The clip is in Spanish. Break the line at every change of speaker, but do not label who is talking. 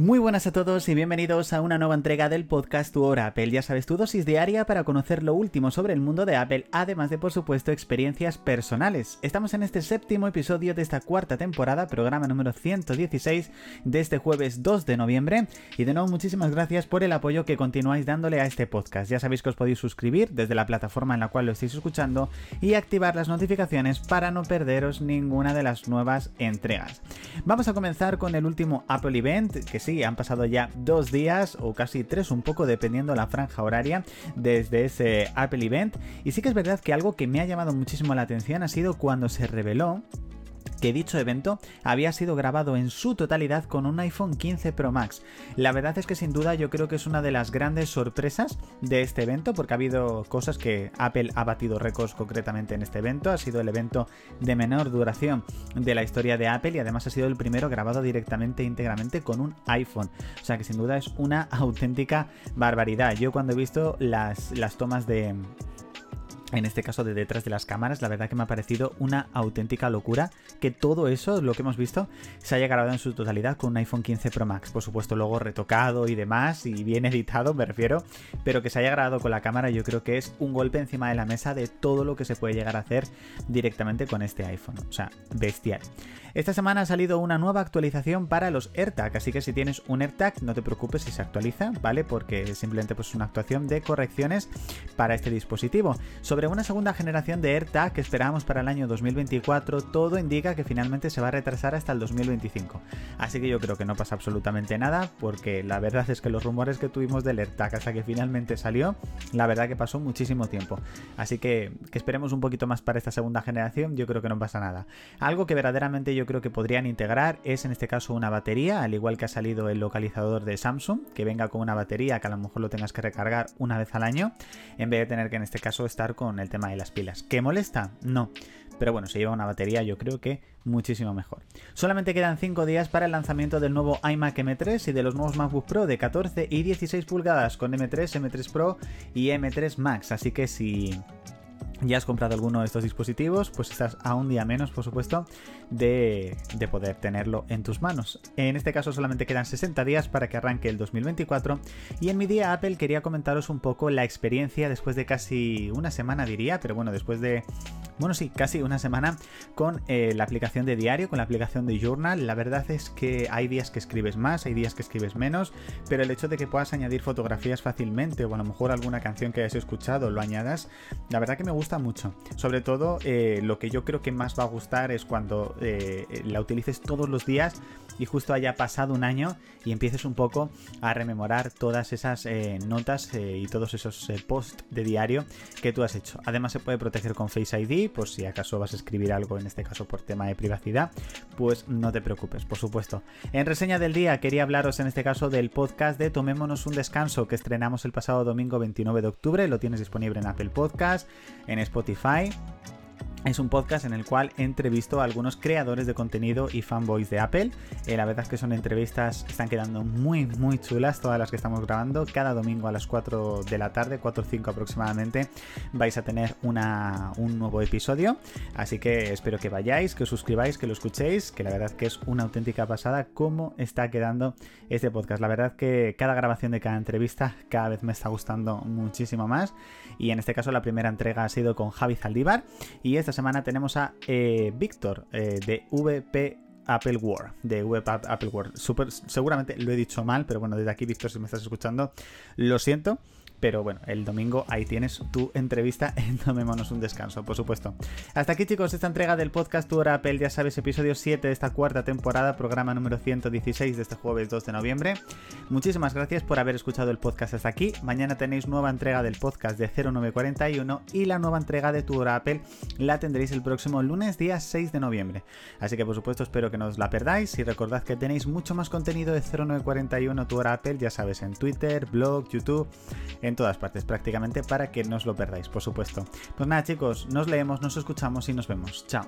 Muy buenas a todos y bienvenidos a una nueva entrega del podcast Tu Hora Apple. Ya sabes, tu dosis diaria para conocer lo último sobre el mundo de Apple, además de, por supuesto, experiencias personales. Estamos en este séptimo episodio de esta cuarta temporada, programa número 116 de este jueves 2 de noviembre. Y de nuevo, muchísimas gracias por el apoyo que continuáis dándole a este podcast. Ya sabéis que os podéis suscribir desde la plataforma en la cual lo estáis escuchando y activar las notificaciones para no perderos ninguna de las nuevas entregas. Vamos a comenzar con el último Apple Event, que sí, han pasado ya dos días o casi tres, un poco dependiendo la franja horaria desde ese Apple Event. Y sí que es verdad que algo que me ha llamado muchísimo la atención ha sido cuando se reveló que dicho evento había sido grabado en su totalidad con un iPhone 15 Pro Max. La verdad es que sin duda yo creo que es una de las grandes sorpresas de este evento porque ha habido cosas que Apple ha batido récords concretamente en este evento. Ha sido el evento de menor duración de la historia de Apple y además ha sido el primero grabado directamente íntegramente con un iPhone. O sea que sin duda es una auténtica barbaridad. Yo cuando he visto las, las tomas de en este caso de detrás de las cámaras, la verdad que me ha parecido una auténtica locura que todo eso, lo que hemos visto, se haya grabado en su totalidad con un iPhone 15 Pro Max. Por supuesto, luego retocado y demás, y bien editado, me refiero, pero que se haya grabado con la cámara, yo creo que es un golpe encima de la mesa de todo lo que se puede llegar a hacer directamente con este iPhone. O sea, bestial. Esta semana ha salido una nueva actualización para los AirTag, así que si tienes un AirTag, no te preocupes si se actualiza, ¿vale? Porque simplemente pues, es una actuación de correcciones para este dispositivo. Una segunda generación de AirTag que esperamos para el año 2024, todo indica que finalmente se va a retrasar hasta el 2025. Así que yo creo que no pasa absolutamente nada, porque la verdad es que los rumores que tuvimos del AirTag hasta que finalmente salió, la verdad que pasó muchísimo tiempo. Así que, que esperemos un poquito más para esta segunda generación, yo creo que no pasa nada. Algo que verdaderamente yo creo que podrían integrar es en este caso una batería, al igual que ha salido el localizador de Samsung, que venga con una batería que a lo mejor lo tengas que recargar una vez al año, en vez de tener que en este caso estar con el tema de las pilas. ¿Qué molesta? No. Pero bueno, si lleva una batería yo creo que muchísimo mejor. Solamente quedan 5 días para el lanzamiento del nuevo iMac M3 y de los nuevos MacBook Pro de 14 y 16 pulgadas con M3, M3 Pro y M3 Max. Así que si ya has comprado alguno de estos dispositivos, pues estás a un día menos, por supuesto, de, poder tenerlo en tus manos. En este caso solamente quedan 60 días para que arranque el 2024 y en mi día Apple quería comentaros un poco la experiencia después de casi una semana diría, pero bueno, después de bueno, sí, casi una semana con eh, la aplicación de diario, con la aplicación de Journal. La verdad es que hay días que escribes más, hay días que escribes menos, pero el hecho de que puedas añadir fotografías fácilmente o a lo mejor alguna canción que hayas escuchado lo añadas, la verdad que me gusta mucho. Sobre todo, eh, lo que yo creo que más va a gustar es cuando eh, la utilices todos los días y justo haya pasado un año y empieces un poco a rememorar todas esas notas y todos esos posts de diario que tú has hecho. Además se puede proteger con Face ID por si acaso vas a escribir algo, en este caso por tema de privacidad, pues no te preocupes, por supuesto. En reseña del día quería hablaros en este caso del podcast de Tomémonos un descanso que estrenamos el pasado domingo 29 de octubre, lo tienes disponible en Apple Podcast, en Spotify es un podcast en el cual entrevisto a algunos creadores de contenido y fanboys de Apple. Eh, la verdad es que son entrevistas, están quedando muy, muy chulas todas las que estamos grabando. Cada domingo a las 4 de la tarde, 4 o 5 aproximadamente, vais a tener una, un nuevo episodio. Así que espero que vayáis, que os suscribáis, que lo escuchéis, que la verdad que es una auténtica pasada cómo está quedando este podcast. La verdad que cada grabación de cada entrevista cada vez me está gustando muchísimo más. Y en este caso la primera entrega ha sido con Javi Zaldívar y esta semana tenemos a eh, Víctor eh, de VP Apple War, de VP Apple War. Super, seguramente lo he dicho mal, pero bueno, desde aquí, Víctor, si me estás escuchando, lo siento. Pero bueno, el domingo ahí tienes tu entrevista en Tomémonos un descanso, por supuesto. Hasta aquí, chicos, esta entrega del podcast Tu Hora Apple, ya sabes, episodio 7 de esta cuarta temporada, programa número 116 de este jueves 2 de noviembre. Muchísimas gracias por haber escuchado el podcast hasta aquí. Mañana tenéis nueva entrega del podcast de 0941 y la nueva entrega de Tu Hora Apple la tendréis el próximo lunes, día 6 de noviembre. Así que, por supuesto, espero que no os la perdáis y recordad que tenéis mucho más contenido de 0941 Tu Hora Apple, ya sabes, en Twitter, blog, YouTube en todas partes prácticamente para que no os lo perdáis, por supuesto. Pues nada chicos, nos leemos, nos escuchamos y nos vemos. Chao.